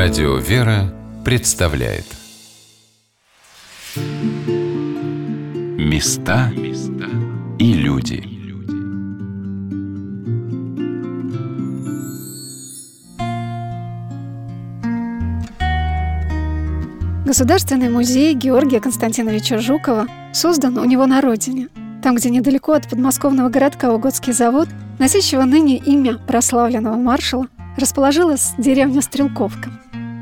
Радио «Вера» представляет Места и люди Государственный музей Георгия Константиновича Жукова создан у него на родине, там, где недалеко от подмосковного городка Угодский завод, носящего ныне имя прославленного маршала, расположилась деревня Стрелковка.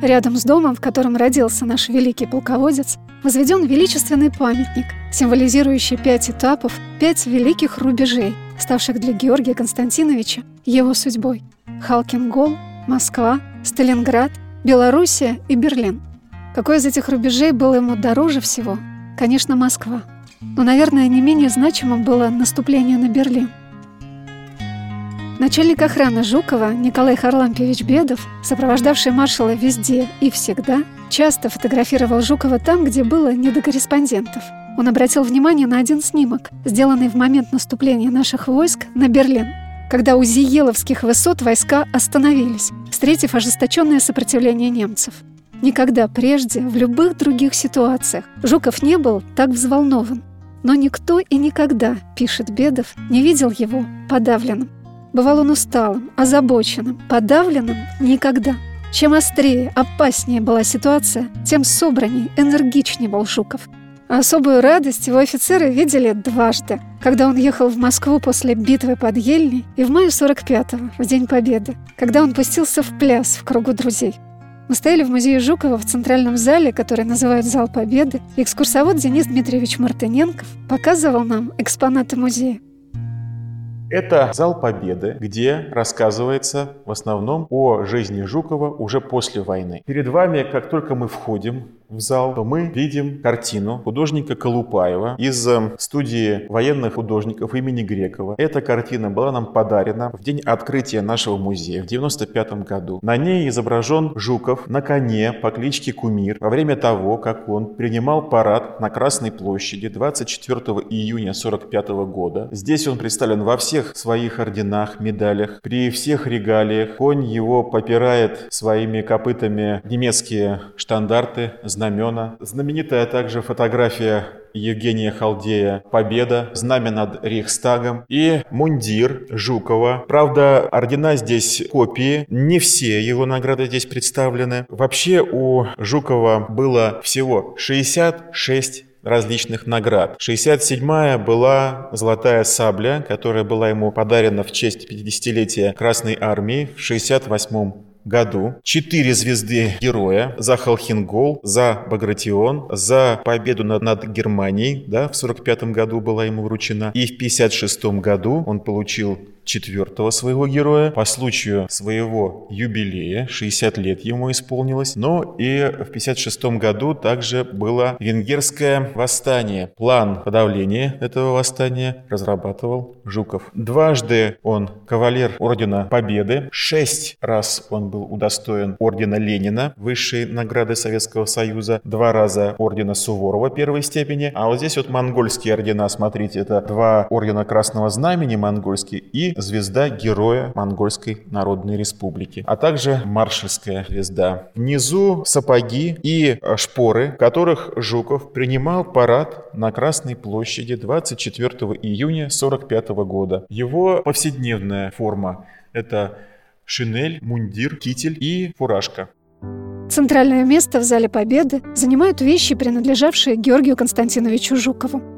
Рядом с домом, в котором родился наш великий полководец, возведен величественный памятник, символизирующий пять этапов, пять великих рубежей, ставших для Георгия Константиновича его судьбой. Халкингол, Москва, Сталинград, Белоруссия и Берлин. Какой из этих рубежей был ему дороже всего? Конечно, Москва. Но, наверное, не менее значимым было наступление на Берлин – Начальник охраны Жукова Николай Харлампьевич Бедов, сопровождавший маршала везде и всегда, часто фотографировал Жукова там, где было не до корреспондентов. Он обратил внимание на один снимок, сделанный в момент наступления наших войск на Берлин, когда у Зиеловских высот войска остановились, встретив ожесточенное сопротивление немцев. Никогда прежде, в любых других ситуациях, Жуков не был так взволнован. Но никто и никогда, пишет Бедов, не видел его подавленным. Бывал он усталым, озабоченным, подавленным никогда. Чем острее, опаснее была ситуация, тем собранней, энергичнее был Жуков. Особую радость его офицеры видели дважды, когда он ехал в Москву после битвы под Ельней и в мае 45-го, в День Победы, когда он пустился в пляс в кругу друзей. Мы стояли в музее Жукова в центральном зале, который называют «Зал Победы», и экскурсовод Денис Дмитриевич Мартыненков показывал нам экспонаты музея. Это зал Победы, где рассказывается в основном о жизни Жукова уже после войны. Перед вами, как только мы входим в зал, то мы видим картину художника Колупаева из эм, студии военных художников имени Грекова. Эта картина была нам подарена в день открытия нашего музея в 95 году. На ней изображен Жуков на коне по кличке Кумир во время того, как он принимал парад на Красной площади 24 июня 45 года. Здесь он представлен во всех своих орденах, медалях, при всех регалиях. Конь его попирает своими копытами немецкие штандарты, знамена. Знаменитая также фотография Евгения Халдея «Победа», знамя над Рейхстагом и мундир Жукова. Правда, ордена здесь копии, не все его награды здесь представлены. Вообще у Жукова было всего 66 различных наград. 67-я была золотая сабля, которая была ему подарена в честь 50-летия Красной Армии в 68 году четыре звезды героя за Халхингол, за Багратион, за победу над, над Германией, да, в 45 году была ему вручена. И в 56 году он получил четвертого своего героя по случаю своего юбилея, 60 лет ему исполнилось. Но и в 56 году также было венгерское восстание. План подавления этого восстания разрабатывал Жуков. Дважды он кавалер Ордена Победы. Шесть раз он был удостоен Ордена Ленина, высшей награды Советского Союза. Два раза Ордена Суворова первой степени. А вот здесь вот монгольские ордена, смотрите, это два Ордена Красного Знамени монгольские и звезда Героя Монгольской Народной Республики, а также маршальская звезда. Внизу сапоги и э, шпоры, которых Жуков принимал парад на Красной площади 24 июня 1945 года. Его повседневная форма – это шинель, мундир, китель и фуражка. Центральное место в Зале Победы занимают вещи, принадлежавшие Георгию Константиновичу Жукову.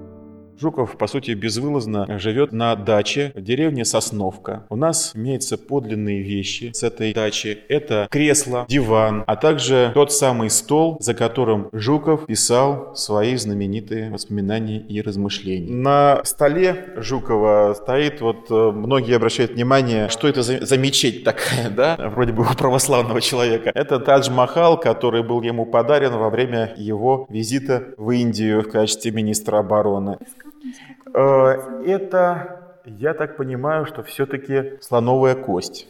Жуков, по сути, безвылазно живет на даче в деревне Сосновка. У нас имеются подлинные вещи с этой дачи. Это кресло, диван, а также тот самый стол, за которым Жуков писал свои знаменитые воспоминания и размышления. На столе Жукова стоит, вот э, многие обращают внимание, что это за, за мечеть такая, да, вроде бы у православного человека. Это Тадж-Махал, который был ему подарен во время его визита в Индию в качестве министра обороны. Э, это, я так понимаю, что все-таки слоновая кость.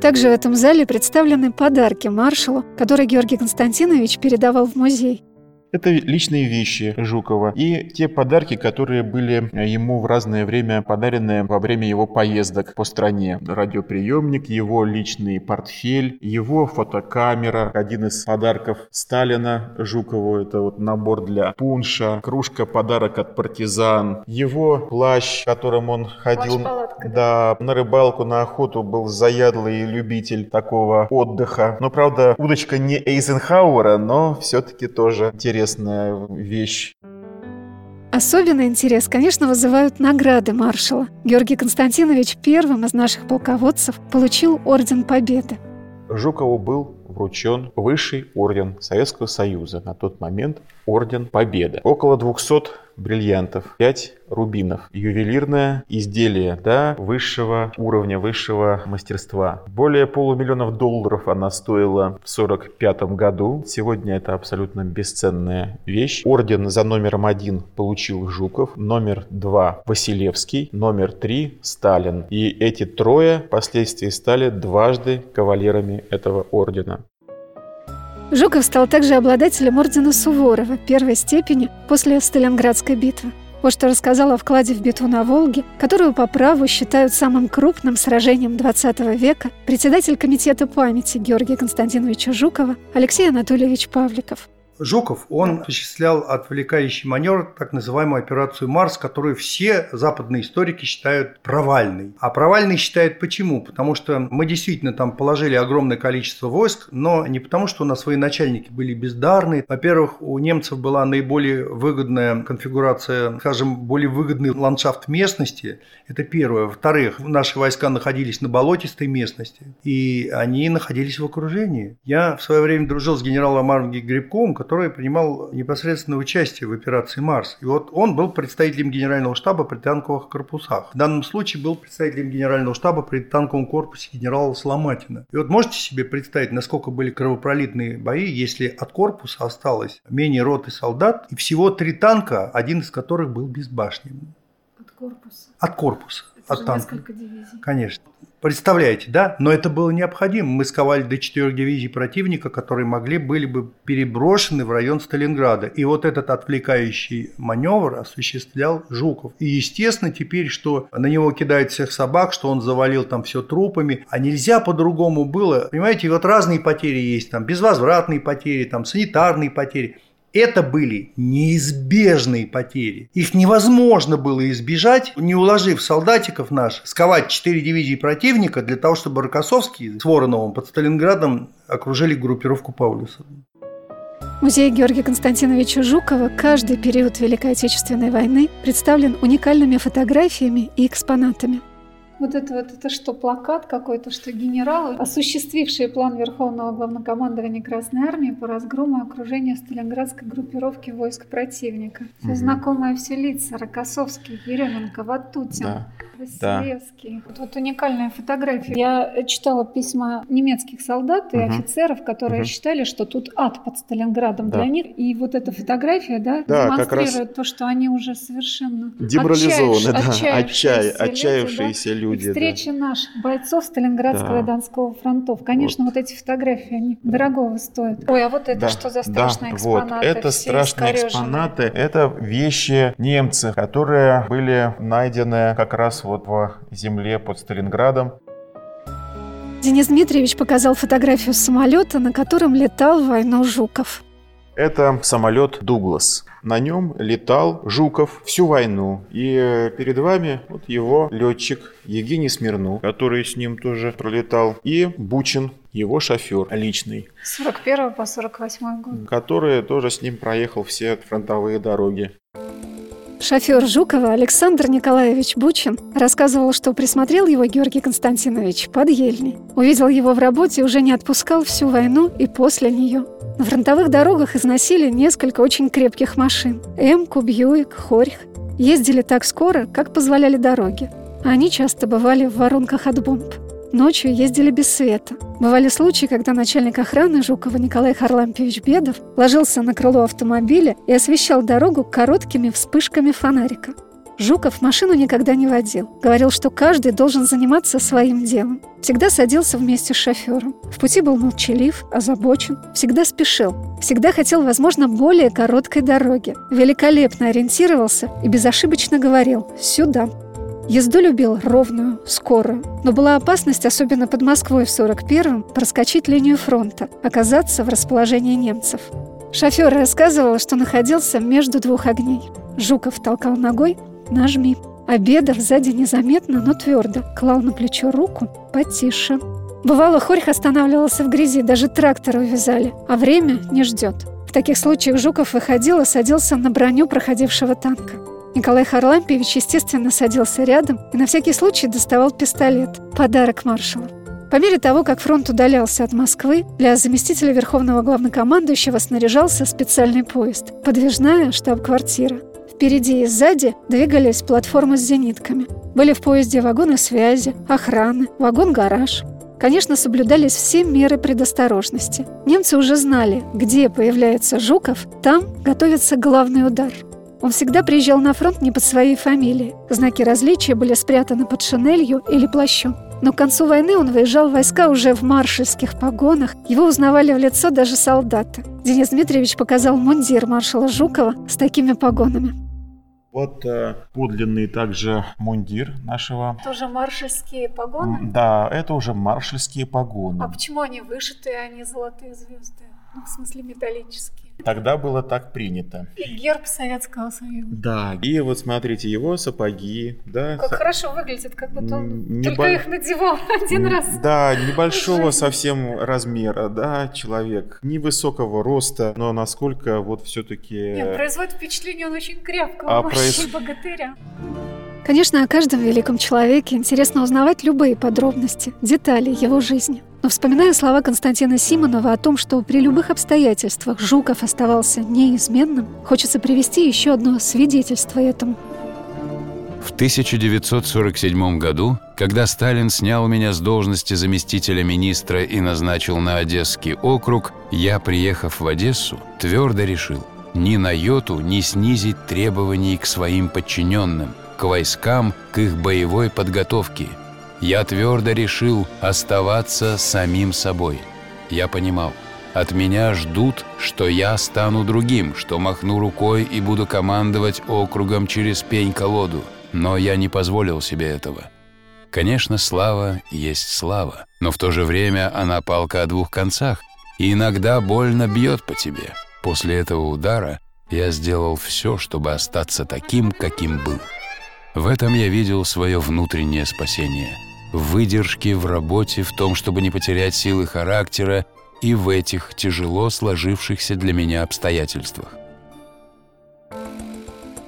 Также в этом зале представлены подарки маршалу, которые Георгий Константинович передавал в музей. Это личные вещи Жукова и те подарки, которые были ему в разное время подарены во время его поездок по стране. Радиоприемник, его личный портфель, его фотокамера. Один из подарков Сталина Жукову – это вот набор для пунша, кружка подарок от партизан, его плащ, которым он ходил да, на рыбалку, на охоту, был заядлый любитель такого отдыха. Но, правда, удочка не Эйзенхауэра, но все-таки тоже интересно интересная вещь. Особенный интерес, конечно, вызывают награды маршала. Георгий Константинович первым из наших полководцев получил Орден Победы. Жукову был вручен высший орден Советского Союза, на тот момент Орден Победы. Около 200 бриллиантов, 5 рубинов. Ювелирное изделие да, высшего уровня, высшего мастерства. Более полумиллионов долларов она стоила в 1945 году. Сегодня это абсолютно бесценная вещь. Орден за номером один получил Жуков, номер два Василевский, номер три Сталин. И эти трое впоследствии стали дважды кавалерами этого ордена. Жуков стал также обладателем ордена Суворова первой степени после Сталинградской битвы. Вот что рассказал о вкладе в битву на Волге, которую по праву считают самым крупным сражением XX века председатель Комитета памяти Георгия Константиновича Жукова Алексей Анатольевич Павликов. Жуков, он осуществлял отвлекающий маневр, так называемую операцию «Марс», которую все западные историки считают провальной. А провальной считают почему? Потому что мы действительно там положили огромное количество войск, но не потому, что у нас военачальники были бездарны. Во-первых, у немцев была наиболее выгодная конфигурация, скажем, более выгодный ландшафт местности. Это первое. Во-вторых, наши войска находились на болотистой местности, и они находились в окружении. Я в свое время дружил с генералом армии Грибковым, который принимал непосредственное участие в операции «Марс». И вот он был представителем генерального штаба при танковых корпусах. В данном случае был представителем генерального штаба при танковом корпусе генерала Сломатина. И вот можете себе представить, насколько были кровопролитные бои, если от корпуса осталось менее роты солдат и всего три танка, один из которых был без башни. От корпуса? От корпуса. Это от танка. несколько дивизий. Конечно. Представляете, да? Но это было необходимо. Мы сковали до четырех дивизий противника, которые могли были бы переброшены в район Сталинграда. И вот этот отвлекающий маневр осуществлял Жуков. И естественно теперь, что на него кидают всех собак, что он завалил там все трупами. А нельзя по-другому было. Понимаете, вот разные потери есть. Там безвозвратные потери, там санитарные потери. Это были неизбежные потери. Их невозможно было избежать, не уложив солдатиков наших, сковать четыре дивизии противника для того, чтобы Рокоссовский с Вороновым под Сталинградом окружили группировку Паулюса. Музей Георгия Константиновича Жукова каждый период Великой Отечественной войны представлен уникальными фотографиями и экспонатами. Вот это вот, это что, плакат какой-то, что генералы, осуществившие план Верховного Главнокомандования Красной Армии по разгрому и окружению Сталинградской группировки войск противника. Все угу. знакомые все лица. Рокоссовский, Еременко, Ватутин. Да. Василевский. Да. Вот, уникальная фотография. Я читала письма немецких солдат и угу. офицеров, которые угу. считали, что тут ад под Сталинградом да. для них. И вот эта фотография, да, да демонстрирует то, что они уже совершенно деморализованы, да, отчаявшиеся, отчаявшиеся люди люди. Встречи да. наших бойцов Сталинградского да. и Донского фронтов. Конечно, вот. вот эти фотографии, они да. дорогого стоят. Ой, а вот это да. что за страшные да. экспонаты? Вот, это страшные экспонаты. Это вещи немцев, которые были найдены как раз вот в земле под Сталинградом. Денис Дмитриевич показал фотографию самолета, на котором летал в войну Жуков. Это самолет «Дуглас». На нем летал Жуков всю войну. И э, перед вами вот его летчик Евгений Смирнов, который с ним тоже пролетал, и Бучин, его шофер личный. С 41 по 48 год. Который тоже с ним проехал все фронтовые дороги. Шофер Жукова Александр Николаевич Бучин рассказывал, что присмотрел его Георгий Константинович под Ельней. Увидел его в работе уже не отпускал всю войну и после нее. На фронтовых дорогах износили несколько очень крепких машин. Эмку, Бьюик, Хорьх. Ездили так скоро, как позволяли дороги. Они часто бывали в воронках от бомб. Ночью ездили без света. Бывали случаи, когда начальник охраны Жукова Николай Харлампьевич Бедов ложился на крыло автомобиля и освещал дорогу короткими вспышками фонарика. Жуков машину никогда не водил. Говорил, что каждый должен заниматься своим делом. Всегда садился вместе с шофером. В пути был молчалив, озабочен, всегда спешил. Всегда хотел, возможно, более короткой дороги. Великолепно ориентировался и безошибочно говорил «сюда». Езду любил ровную, скорую. Но была опасность, особенно под Москвой в 41-м, проскочить линию фронта, оказаться в расположении немцев. Шофер рассказывал, что находился между двух огней. Жуков толкал ногой, Нажми. Обедав сзади незаметно, но твердо, клал на плечо руку потише. Бывало, Хорьх останавливался в грязи, даже трактор увязали, а время не ждет. В таких случаях Жуков выходил и садился на броню проходившего танка. Николай Харлампьевич, естественно, садился рядом и на всякий случай доставал пистолет. Подарок маршалу. По мере того, как фронт удалялся от Москвы, для заместителя Верховного Главнокомандующего снаряжался специальный поезд. Подвижная штаб-квартира. Впереди и сзади двигались платформы с зенитками. Были в поезде вагоны связи, охраны, вагон-гараж. Конечно, соблюдались все меры предосторожности. Немцы уже знали, где появляется Жуков, там готовится главный удар. Он всегда приезжал на фронт не под своей фамилией. Знаки различия были спрятаны под шинелью или плащом. Но к концу войны он выезжал в войска уже в маршальских погонах. Его узнавали в лицо даже солдаты. Денис Дмитриевич показал мундир маршала Жукова с такими погонами. Вот э, подлинный также мундир нашего. Тоже маршальские погоны? Да, это уже маршальские погоны. А почему они вышитые, а не золотые звезды? Ну, в смысле металлические. Тогда было так принято. И герб Советского Союза. Да, и вот смотрите, его сапоги, да. Как со... хорошо выглядит, как будто он Небо... только их надевал один раз. Да, небольшого совсем размера, да, человек. Невысокого роста, но насколько вот все-таки... Нет, производит впечатление, он очень крепкого, а произ... богатыря. Конечно, о каждом великом человеке интересно узнавать любые подробности, детали его жизни. Но вспоминая слова Константина Симонова о том, что при любых обстоятельствах Жуков оставался неизменным, хочется привести еще одно свидетельство этому. В 1947 году, когда Сталин снял меня с должности заместителя министра и назначил на Одесский округ, я, приехав в Одессу, твердо решил ни на йоту не снизить требований к своим подчиненным, к войскам, к их боевой подготовке – я твердо решил оставаться самим собой. Я понимал, от меня ждут, что я стану другим, что махну рукой и буду командовать округом через пень-колоду. Но я не позволил себе этого. Конечно, слава есть слава, но в то же время она палка о двух концах, и иногда больно бьет по тебе. После этого удара я сделал все, чтобы остаться таким, каким был. В этом я видел свое внутреннее спасение – в выдержке в работе, в том, чтобы не потерять силы характера и в этих тяжело сложившихся для меня обстоятельствах.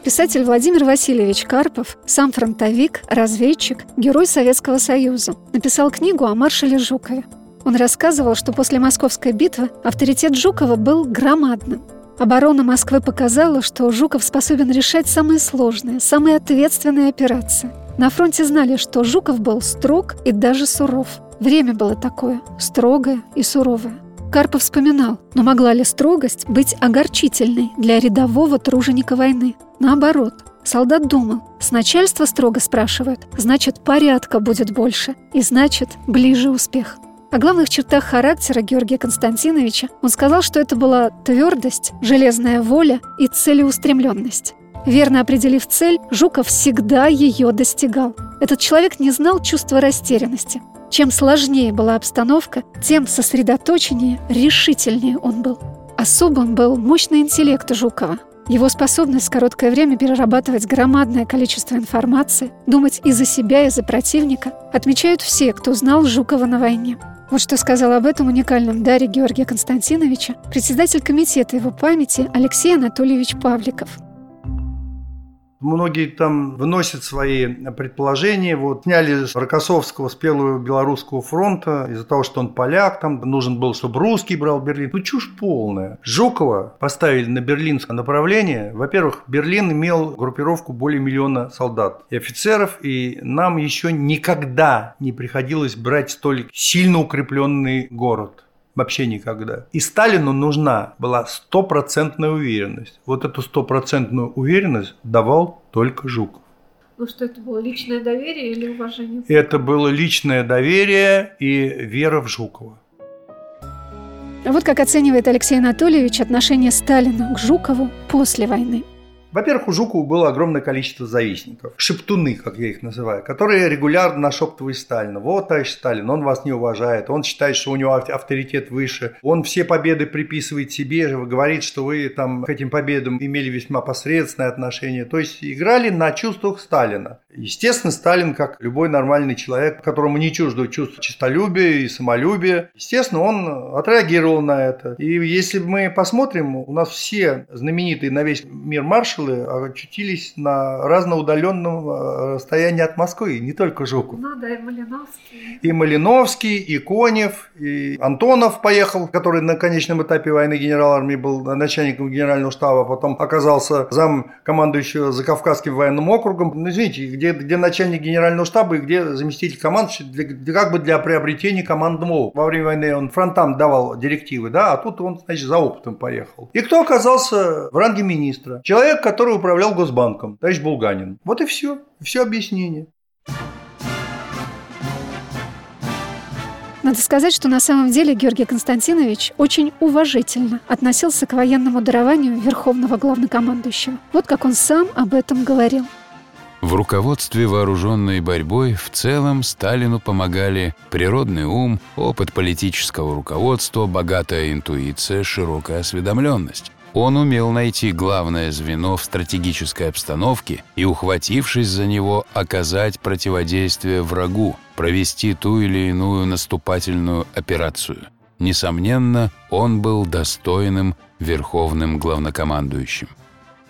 Писатель Владимир Васильевич Карпов, сам фронтовик, разведчик, герой Советского Союза, написал книгу о маршале Жукове. Он рассказывал, что после Московской битвы авторитет Жукова был громадным. Оборона Москвы показала, что Жуков способен решать самые сложные, самые ответственные операции. На фронте знали, что Жуков был строг и даже суров. Время было такое, строгое и суровое. Карпов вспоминал, но могла ли строгость быть огорчительной для рядового труженика войны? Наоборот, солдат думал, с начальства строго спрашивают, значит, порядка будет больше, и значит, ближе успех. О главных чертах характера Георгия Константиновича он сказал, что это была твердость, железная воля и целеустремленность. Верно определив цель, Жуков всегда ее достигал. Этот человек не знал чувства растерянности. Чем сложнее была обстановка, тем сосредоточеннее, решительнее он был. Особым был мощный интеллект Жукова. Его способность в короткое время перерабатывать громадное количество информации, думать и за себя, и за противника, отмечают все, кто знал Жукова на войне. Вот что сказал об этом уникальном даре Георгия Константиновича председатель комитета его памяти Алексей Анатольевич Павликов – Многие там вносят свои предположения. Вот сняли Рокоссовского с Первого Белорусского фронта из-за того, что он поляк, там нужен был, чтобы русский брал Берлин. Ну, чушь полная. Жукова поставили на берлинское направление. Во-первых, Берлин имел группировку более миллиона солдат и офицеров, и нам еще никогда не приходилось брать столь сильно укрепленный город. Вообще никогда. И Сталину нужна была стопроцентная уверенность. Вот эту стопроцентную уверенность давал только Жуков. Ну что это было, личное доверие или уважение? Это было личное доверие и вера в Жукова. Вот как оценивает Алексей Анатольевич отношение Сталина к Жукову после войны. Во-первых, у Жукова было огромное количество завистников, шептуны, как я их называю, которые регулярно нашептывали Сталина. Вот, товарищ Сталин, он вас не уважает, он считает, что у него авторитет выше, он все победы приписывает себе, говорит, что вы там к этим победам имели весьма посредственное отношение. То есть играли на чувствах Сталина. Естественно, Сталин, как любой нормальный человек, которому не чуждо чувство честолюбия и самолюбия, естественно, он отреагировал на это. И если мы посмотрим, у нас все знаменитые на весь мир маршалы маршалы очутились на разноудаленном э, расстоянии от Москвы, не только Жуков. Ну да, и Малиновский. И Малиновский, и Конев, и Антонов поехал, который на конечном этапе войны генерал армии был начальником генерального штаба, потом оказался зам командующего Закавказским военным округом. Ну, извините, где, где начальник генерального штаба и где заместитель командующего, для, как бы для приобретения командного Во время войны он фронтам давал директивы, да, а тут он, значит, за опытом поехал. И кто оказался в ранге министра? Человек, который управлял Госбанком, товарищ Булганин. Вот и все. Все объяснение. Надо сказать, что на самом деле Георгий Константинович очень уважительно относился к военному дарованию Верховного Главнокомандующего. Вот как он сам об этом говорил. В руководстве вооруженной борьбой в целом Сталину помогали природный ум, опыт политического руководства, богатая интуиция, широкая осведомленность. Он умел найти главное звено в стратегической обстановке и, ухватившись за него, оказать противодействие врагу, провести ту или иную наступательную операцию. Несомненно, он был достойным верховным главнокомандующим.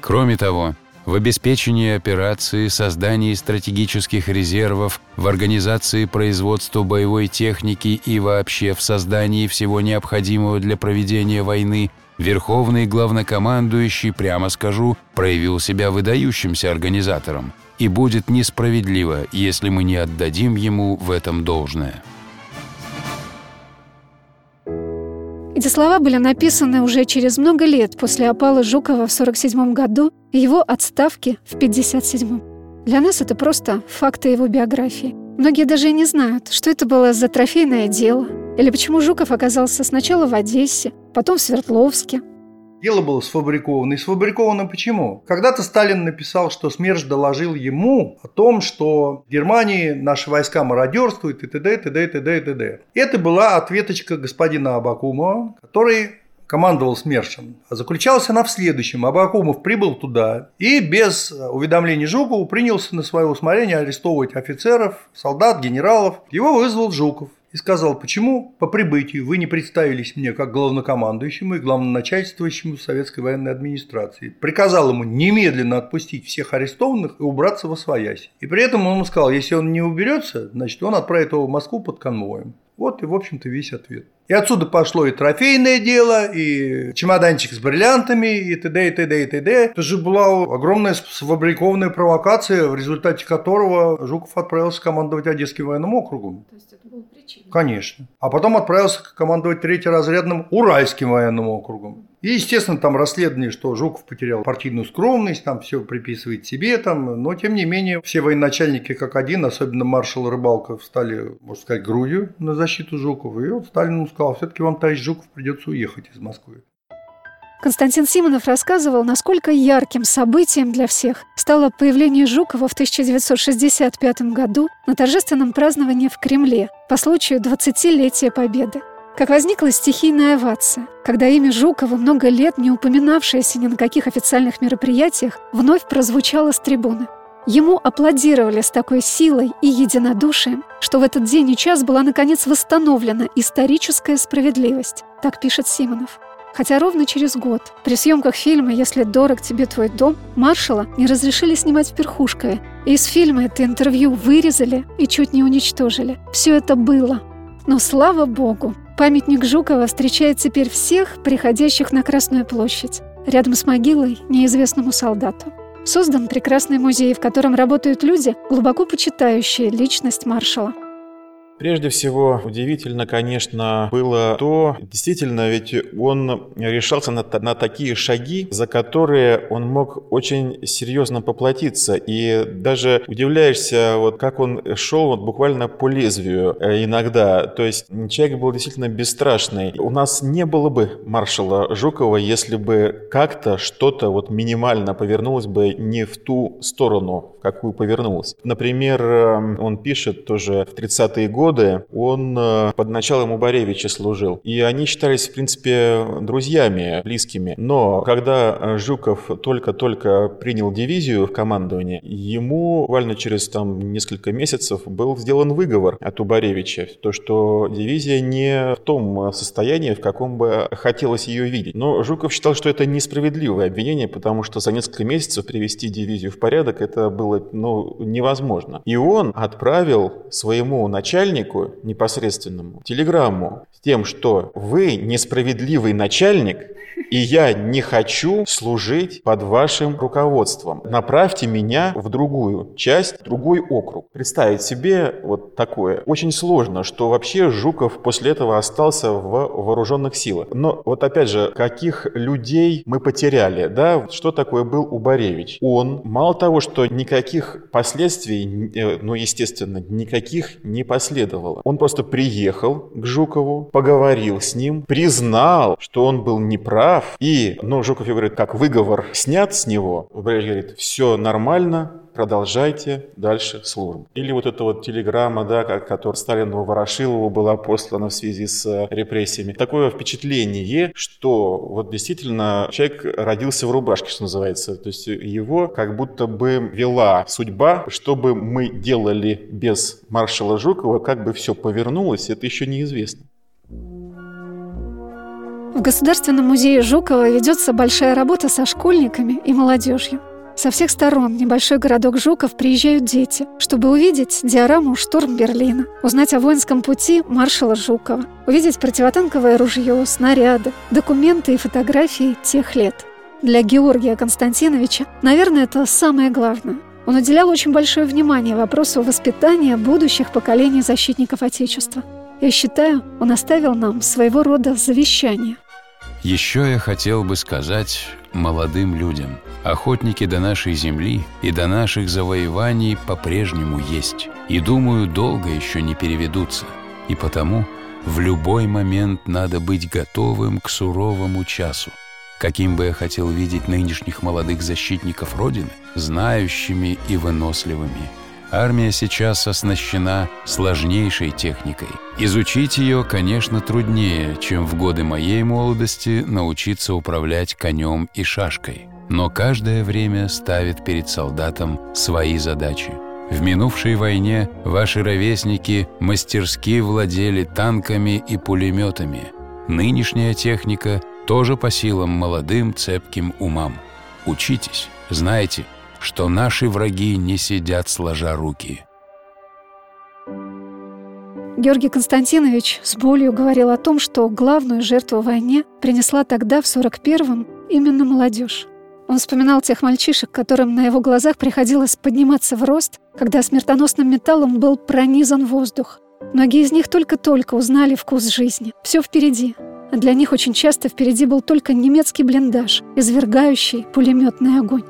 Кроме того, в обеспечении операции, создании стратегических резервов, в организации производства боевой техники и вообще в создании всего необходимого для проведения войны Верховный главнокомандующий, прямо скажу, проявил себя выдающимся организатором, и будет несправедливо, если мы не отдадим ему в этом должное. Эти слова были написаны уже через много лет после опала Жукова в 1947 году и его отставки в 1957. Для нас это просто факты его биографии. Многие даже и не знают, что это было за трофейное дело, или почему Жуков оказался сначала в Одессе, потом в Свердловске. Дело было сфабриковано. И сфабриковано почему? Когда-то Сталин написал, что СМЕРШ доложил ему о том, что в Германии наши войска мародерствуют и т.д. и т.д. и т.д. и т.д. Это была ответочка господина Абакумова, который командовал СМЕРШем. А заключалась она в следующем. Абакумов прибыл туда и без уведомления Жукову принялся на свое усмотрение арестовывать офицеров, солдат, генералов. Его вызвал Жуков и сказал, почему по прибытию вы не представились мне как главнокомандующему и главноначальствующему советской военной администрации. Приказал ему немедленно отпустить всех арестованных и убраться во своясь. И при этом он ему сказал, если он не уберется, значит он отправит его в Москву под конвоем. Вот и, в общем-то, весь ответ. И отсюда пошло и трофейное дело, и чемоданчик с бриллиантами, и т.д., и т.д., и т.д. Это же была огромная сфабрикованная провокация, в результате которого Жуков отправился командовать Одесским военным округом. То есть это был причина? Конечно. А потом отправился командовать третьеразрядным Уральским военным округом. И, естественно, там расследование, что Жуков потерял партийную скромность, там все приписывает себе, там, но, тем не менее, все военачальники как один, особенно маршал Рыбалков, стали, можно сказать, грудью на защиту Жукова. И вот Сталин ему сказал, все-таки вам, товарищ Жуков, придется уехать из Москвы. Константин Симонов рассказывал, насколько ярким событием для всех стало появление Жукова в 1965 году на торжественном праздновании в Кремле по случаю 20-летия Победы. Как возникла стихийная овация, когда имя Жукова, много лет не упоминавшееся ни на каких официальных мероприятиях, вновь прозвучало с трибуны. Ему аплодировали с такой силой и единодушием, что в этот день и час была наконец восстановлена историческая справедливость, так пишет Симонов. Хотя ровно через год при съемках фильма «Если дорог тебе твой дом» маршала не разрешили снимать в Перхушкове. И из фильма это интервью вырезали и чуть не уничтожили. Все это было. Но слава богу, Памятник Жукова встречает теперь всех приходящих на Красную площадь, рядом с могилой неизвестному солдату. Создан прекрасный музей, в котором работают люди, глубоко почитающие личность маршала. Прежде всего, удивительно, конечно, было то, действительно, ведь он решался на, на такие шаги, за которые он мог очень серьезно поплатиться. И даже удивляешься, вот как он шел вот буквально по лезвию э, иногда. То есть человек был действительно бесстрашный. У нас не было бы маршала Жукова, если бы как-то что-то вот минимально повернулось бы не в ту сторону, в какую повернулось. Например, э, он пишет тоже в 30-е годы, годы он э, под началом Убаревича служил. И они считались, в принципе, друзьями, близкими. Но когда э, Жуков только-только принял дивизию в командование, ему буквально через там несколько месяцев был сделан выговор от Убаревича. То, что дивизия не в том состоянии, в каком бы хотелось ее видеть. Но Жуков считал, что это несправедливое обвинение, потому что за несколько месяцев привести дивизию в порядок это было ну, невозможно. И он отправил своему начальнику начальнику непосредственному телеграмму с тем, что вы несправедливый начальник, и я не хочу служить под вашим руководством. Направьте меня в другую часть, в другой округ. Представить себе вот такое очень сложно, что вообще Жуков после этого остался в вооруженных силах. Но вот опять же, каких людей мы потеряли, да? Что такое был Убаревич? Он мало того, что никаких последствий, э, ну естественно, никаких не последовало. Он просто приехал к Жукову, поговорил с ним, признал, что он был неправ, прав. И, ну, Жуков говорит, как выговор снят с него. Брежнев говорит, все нормально, продолжайте дальше службу. Или вот эта вот телеграмма, да, которая Сталину Ворошилову была послана в связи с э, репрессиями. Такое впечатление, что вот действительно человек родился в рубашке, что называется. То есть его как будто бы вела судьба, чтобы мы делали без маршала Жукова, как бы все повернулось, это еще неизвестно. В Государственном музее Жукова ведется большая работа со школьниками и молодежью. Со всех сторон небольшой городок Жуков приезжают дети, чтобы увидеть диораму «Штурм Берлина», узнать о воинском пути маршала Жукова, увидеть противотанковое ружье, снаряды, документы и фотографии тех лет. Для Георгия Константиновича, наверное, это самое главное. Он уделял очень большое внимание вопросу воспитания будущих поколений защитников Отечества – я считаю, он оставил нам своего рода завещание. Еще я хотел бы сказать молодым людям, охотники до нашей земли и до наших завоеваний по-прежнему есть, и, думаю, долго еще не переведутся, и потому в любой момент надо быть готовым к суровому часу. Каким бы я хотел видеть нынешних молодых защитников Родины, знающими и выносливыми – Армия сейчас оснащена сложнейшей техникой. Изучить ее, конечно, труднее, чем в годы моей молодости научиться управлять конем и шашкой. Но каждое время ставит перед солдатом свои задачи. В минувшей войне ваши ровесники мастерски владели танками и пулеметами. Нынешняя техника тоже по силам молодым цепким умам. Учитесь, знайте – что наши враги не сидят сложа руки. Георгий Константинович с болью говорил о том, что главную жертву войне принесла тогда, в 41-м, именно молодежь. Он вспоминал тех мальчишек, которым на его глазах приходилось подниматься в рост, когда смертоносным металлом был пронизан воздух. Многие из них только-только узнали вкус жизни. Все впереди. А для них очень часто впереди был только немецкий блиндаж, извергающий пулеметный огонь.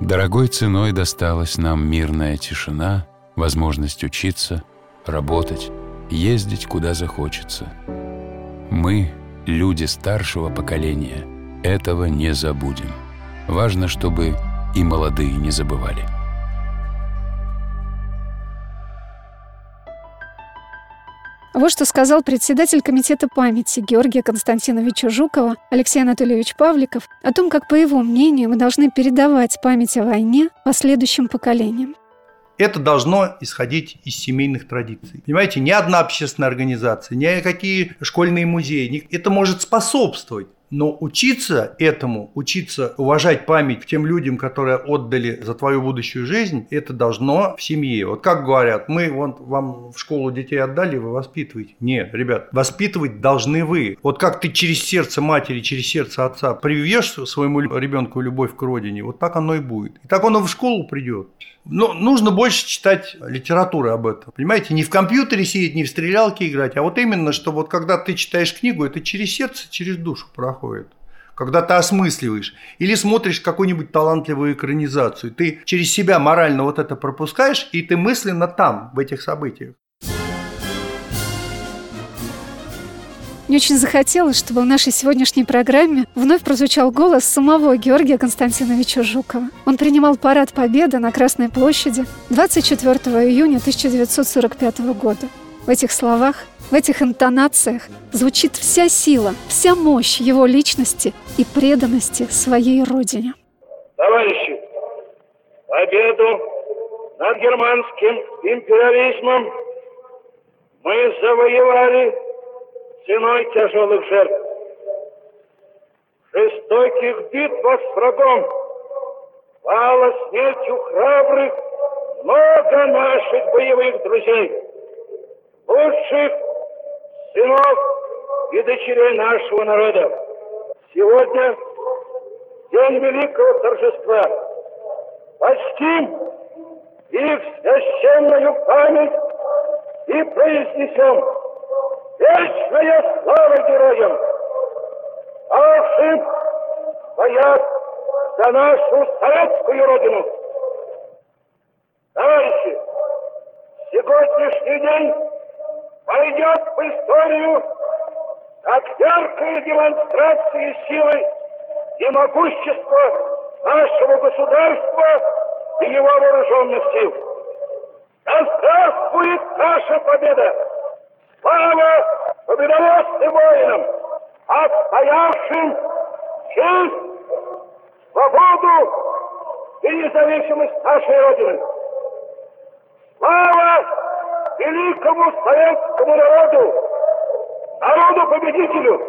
Дорогой ценой досталась нам мирная тишина, возможность учиться, работать, ездить куда захочется. Мы, люди старшего поколения, этого не забудем. Важно, чтобы и молодые не забывали. Вот что сказал председатель Комитета памяти Георгия Константиновича Жукова Алексей Анатольевич Павликов о том, как, по его мнению, мы должны передавать память о войне последующим поколениям. Это должно исходить из семейных традиций. Понимаете, ни одна общественная организация, ни какие школьные музеи, это может способствовать но учиться этому, учиться уважать память тем людям, которые отдали за твою будущую жизнь, это должно в семье. Вот как говорят, мы вот вам в школу детей отдали, вы воспитываете. Нет, ребят, воспитывать должны вы. Вот как ты через сердце матери, через сердце отца привьешь своему ребенку любовь к родине, вот так оно и будет. И так оно в школу придет. Но нужно больше читать литературы об этом. Понимаете, не в компьютере сидеть, не в стрелялки играть, а вот именно, что вот когда ты читаешь книгу, это через сердце, через душу проходит когда ты осмысливаешь, или смотришь какую-нибудь талантливую экранизацию, ты через себя морально вот это пропускаешь, и ты мысленно там, в этих событиях. Мне очень захотелось, чтобы в нашей сегодняшней программе вновь прозвучал голос самого Георгия Константиновича Жукова. Он принимал парад Победы на Красной площади 24 июня 1945 года. В этих словах, в этих интонациях звучит вся сила, вся мощь его личности и преданности своей родине. Товарищи, победу над германским империализмом мы завоевали ценой тяжелых жертв. Жестоких битвах с врагом пало смертью храбрых много наших боевых друзей, лучших сынов и дочерей нашего народа. Сегодня день великого торжества. Почтим их священную память и произнесем Вечная слава героям! Павшим стоят за нашу советскую родину! Товарищи, сегодняшний день пойдет в историю как яркая демонстрация силы и могущества нашего государства и его вооруженных сил. Да здравствует наша победа! Слава победоносным воинам, отстоявшим честь, свободу и независимость нашей Родины. Слава великому советскому народу, народу-победителю!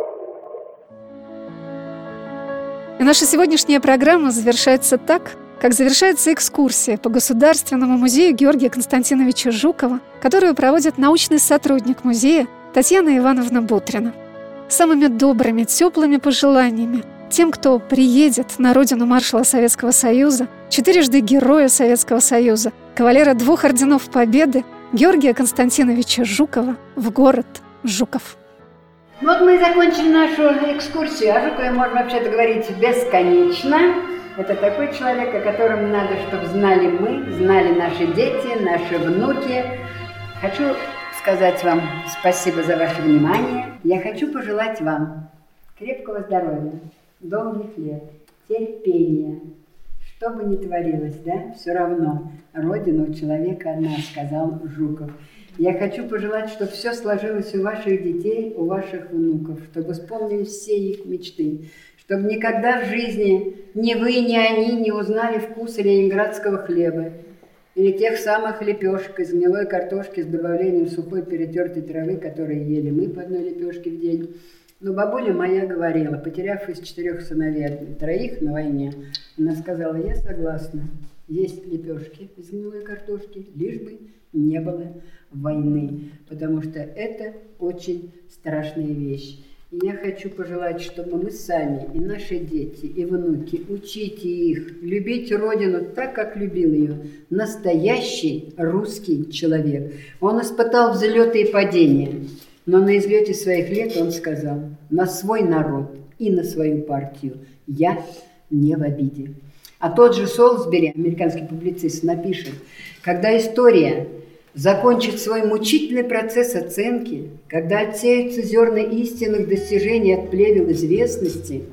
И наша сегодняшняя программа завершается так, как завершается экскурсия по Государственному музею Георгия Константиновича Жукова, которую проводит научный сотрудник музея Татьяна Ивановна Бутрина. Самыми добрыми, теплыми пожеланиями тем, кто приедет на родину маршала Советского Союза, четырежды героя Советского Союза, кавалера двух орденов Победы Георгия Константиновича Жукова в город Жуков. Вот мы и закончили нашу экскурсию. О Жукове можно вообще-то говорить бесконечно. Это такой человек, о котором надо, чтобы знали мы, знали наши дети, наши внуки. Хочу сказать вам спасибо за ваше внимание. Я хочу пожелать вам крепкого здоровья, долгих лет, терпения. Что бы ни творилось, да, все равно Родина у человека одна, сказал Жуков. Я хочу пожелать, чтобы все сложилось у ваших детей, у ваших внуков, чтобы вспомнили все их мечты, чтобы никогда в жизни ни вы, ни они не узнали вкус ленинградского хлеба или тех самых лепешек из гнилой картошки с добавлением сухой перетертой травы, которые ели мы по одной лепешке в день. Но бабуля моя говорила, потеряв из четырех сыновей троих на войне, она сказала, я согласна, есть лепешки из гнилой картошки, лишь бы не было войны, потому что это очень страшная вещь. Я хочу пожелать, чтобы мы сами, и наши дети, и внуки, учите их любить Родину так, как любил ее настоящий русский человек. Он испытал взлеты и падения, но на излете своих лет он сказал, на свой народ и на свою партию я не в обиде. А тот же Солсбери, американский публицист, напишет, когда история закончит свой мучительный процесс оценки, когда отсеются зерна истинных достижений от плевел известности,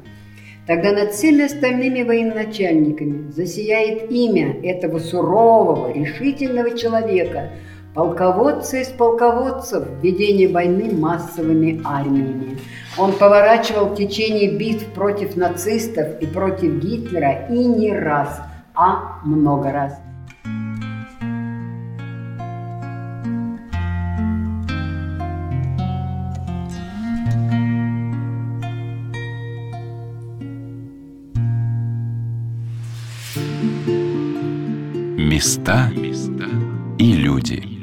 тогда над всеми остальными военачальниками засияет имя этого сурового, решительного человека, полководца из полководцев в ведении войны массовыми армиями. Он поворачивал в течение битв против нацистов и против Гитлера и не раз, а много раз – места и люди.